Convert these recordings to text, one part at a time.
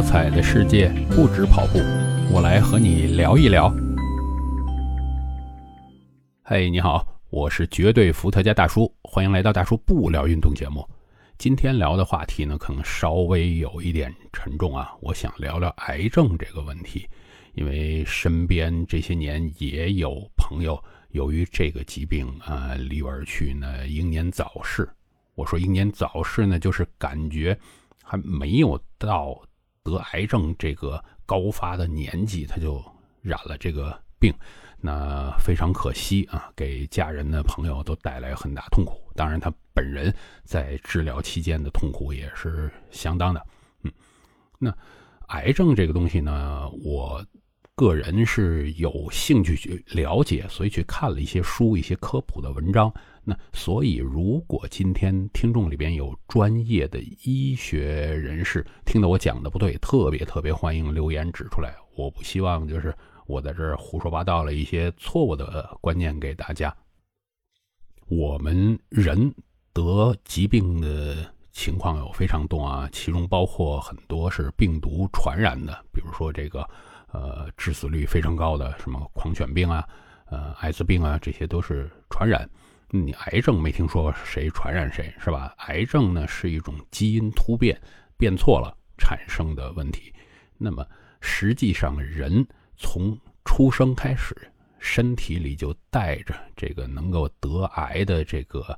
多彩的世界不止跑步，我来和你聊一聊。嘿，你好，我是绝对伏特加大叔，欢迎来到大叔不聊运动节目。今天聊的话题呢，可能稍微有一点沉重啊。我想聊聊癌症这个问题，因为身边这些年也有朋友由于这个疾病啊离我而去呢，英年早逝。我说英年早逝呢，就是感觉还没有到得癌症这个高发的年纪，他就染了这个病。那非常可惜啊，给家人的朋友都带来很大痛苦。当然，他本人在治疗期间的痛苦也是相当的。嗯，那癌症这个东西呢，我个人是有兴趣去了解，所以去看了一些书、一些科普的文章。那所以，如果今天听众里边有专业的医学人士听到我讲的不对，特别特别欢迎留言指出来。我不希望就是。我在这儿胡说八道了一些错误的观念给大家。我们人得疾病的情况有非常多啊，其中包括很多是病毒传染的，比如说这个呃致死率非常高的什么狂犬病啊、呃艾滋病啊，这些都是传染。你癌症没听说谁传染谁是吧？癌症呢是一种基因突变变错了产生的问题。那么实际上人。从出生开始，身体里就带着这个能够得癌的这个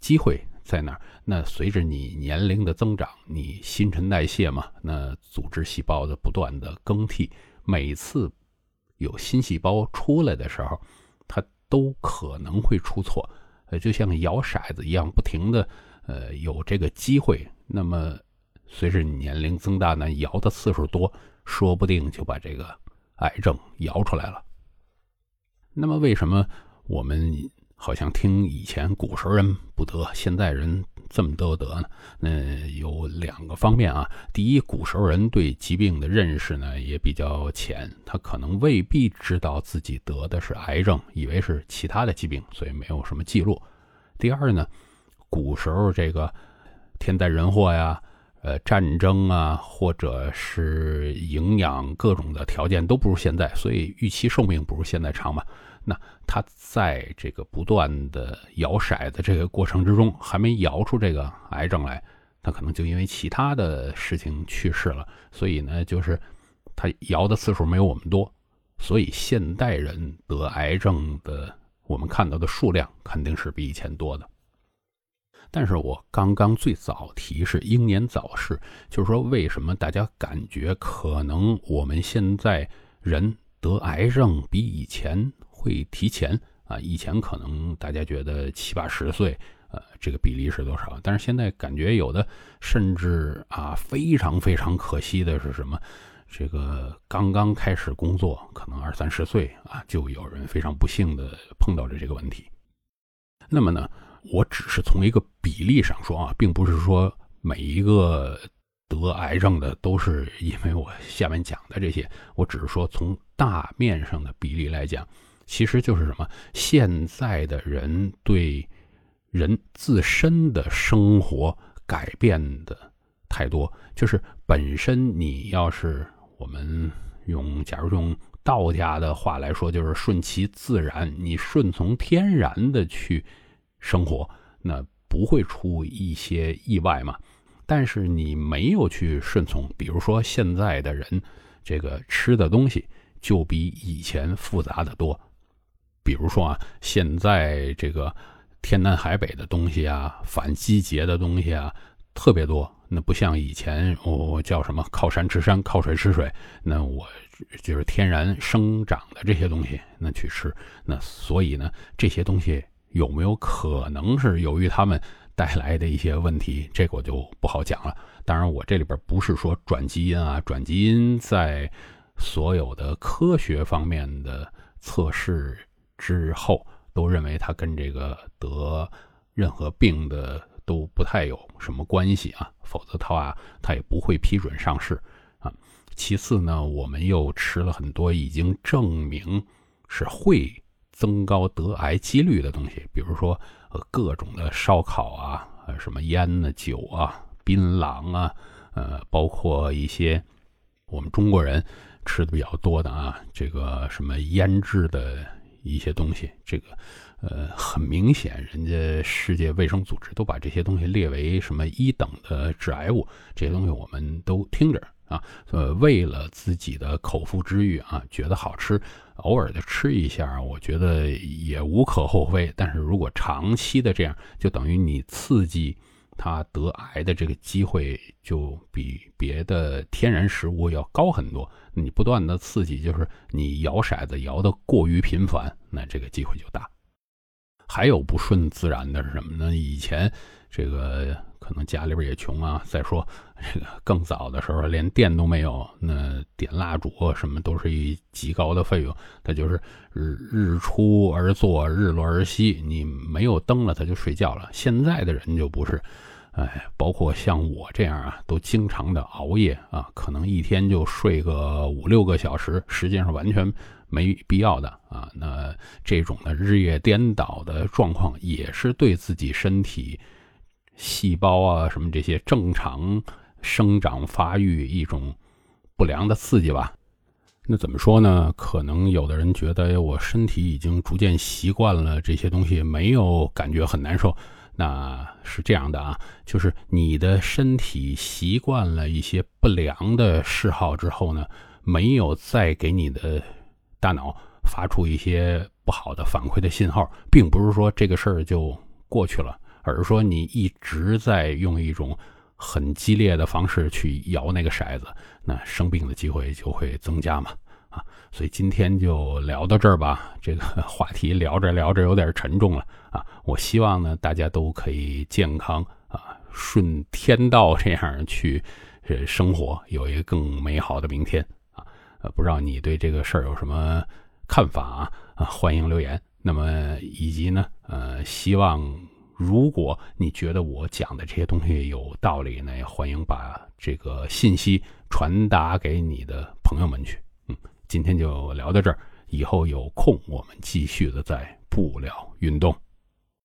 机会在那儿。那随着你年龄的增长，你新陈代谢嘛，那组织细胞的不断的更替，每次有新细胞出来的时候，它都可能会出错。呃，就像摇骰子一样，不停的呃有这个机会。那么随着年龄增大呢，摇的次数多，说不定就把这个。癌症摇出来了。那么，为什么我们好像听以前古时候人不得，现在人这么多得呢？那有两个方面啊。第一，古时候人对疾病的认识呢也比较浅，他可能未必知道自己得的是癌症，以为是其他的疾病，所以没有什么记录。第二呢，古时候这个天灾人祸呀。呃，战争啊，或者是营养各种的条件都不如现在，所以预期寿命不如现在长嘛。那他在这个不断的摇骰子这个过程之中，还没摇出这个癌症来，他可能就因为其他的事情去世了。所以呢，就是他摇的次数没有我们多，所以现代人得癌症的，我们看到的数量肯定是比以前多的。但是我刚刚最早提是英年早逝，就是说为什么大家感觉可能我们现在人得癌症比以前会提前啊？以前可能大家觉得七八十岁，呃，这个比例是多少？但是现在感觉有的甚至啊，非常非常可惜的是什么？这个刚刚开始工作，可能二三十岁啊，就有人非常不幸的碰到了这个问题。那么呢？我只是从一个比例上说啊，并不是说每一个得癌症的都是因为我下面讲的这些。我只是说从大面上的比例来讲，其实就是什么？现在的人对人自身的生活改变的太多，就是本身你要是我们用，假如用道家的话来说，就是顺其自然，你顺从天然的去。生活那不会出一些意外嘛？但是你没有去顺从，比如说现在的人，这个吃的东西就比以前复杂的多。比如说啊，现在这个天南海北的东西啊，反季节的东西啊，特别多。那不像以前，我叫什么靠山吃山，靠水吃水。那我就是天然生长的这些东西，那去吃。那所以呢，这些东西。有没有可能是由于他们带来的一些问题？这个我就不好讲了。当然，我这里边不是说转基因啊，转基因在所有的科学方面的测试之后，都认为它跟这个得任何病的都不太有什么关系啊，否则的话，它也不会批准上市啊。其次呢，我们又吃了很多已经证明是会。增高得癌几率的东西，比如说呃各种的烧烤啊，呃什么烟呢、酒啊、槟榔啊，呃包括一些我们中国人吃的比较多的啊，这个什么腌制的一些东西，这个呃很明显，人家世界卫生组织都把这些东西列为什么一等的致癌物，这些东西我们都听着啊，呃，为了自己的口腹之欲啊，觉得好吃，偶尔的吃一下，我觉得也无可厚非。但是如果长期的这样，就等于你刺激。他得癌的这个机会就比别的天然食物要高很多。你不断的刺激，就是你摇骰子摇的过于频繁，那这个机会就大。还有不顺自然的是什么呢？以前这个可能家里边也穷啊。再说这个更早的时候，连电都没有，那点蜡烛什么都是一极高的费用。他就是日日出而作，日落而息，你没有灯了，他就睡觉了。现在的人就不是。哎，包括像我这样啊，都经常的熬夜啊，可能一天就睡个五六个小时，实际上完全没必要的啊。那这种的日夜颠倒的状况，也是对自己身体细胞啊什么这些正常生长发育一种不良的刺激吧。那怎么说呢？可能有的人觉得我身体已经逐渐习惯了这些东西，没有感觉很难受。那是这样的啊，就是你的身体习惯了一些不良的嗜好之后呢，没有再给你的大脑发出一些不好的反馈的信号，并不是说这个事儿就过去了，而是说你一直在用一种很激烈的方式去摇那个骰子，那生病的机会就会增加嘛。啊，所以今天就聊到这儿吧。这个 话题聊着聊着有点沉重了啊。我希望呢，大家都可以健康啊，顺天道 这样去呃生活，有一个更美好的明天啊。呃，不知道你对这个事儿有什么看法啊？啊，欢迎留言。那么以及呢，呃，希望如果你觉得我讲的这些东西有道理呢，也欢迎把这个信息传达给你的朋友们去。今天就聊到这儿，以后有空我们继续的再不聊运动。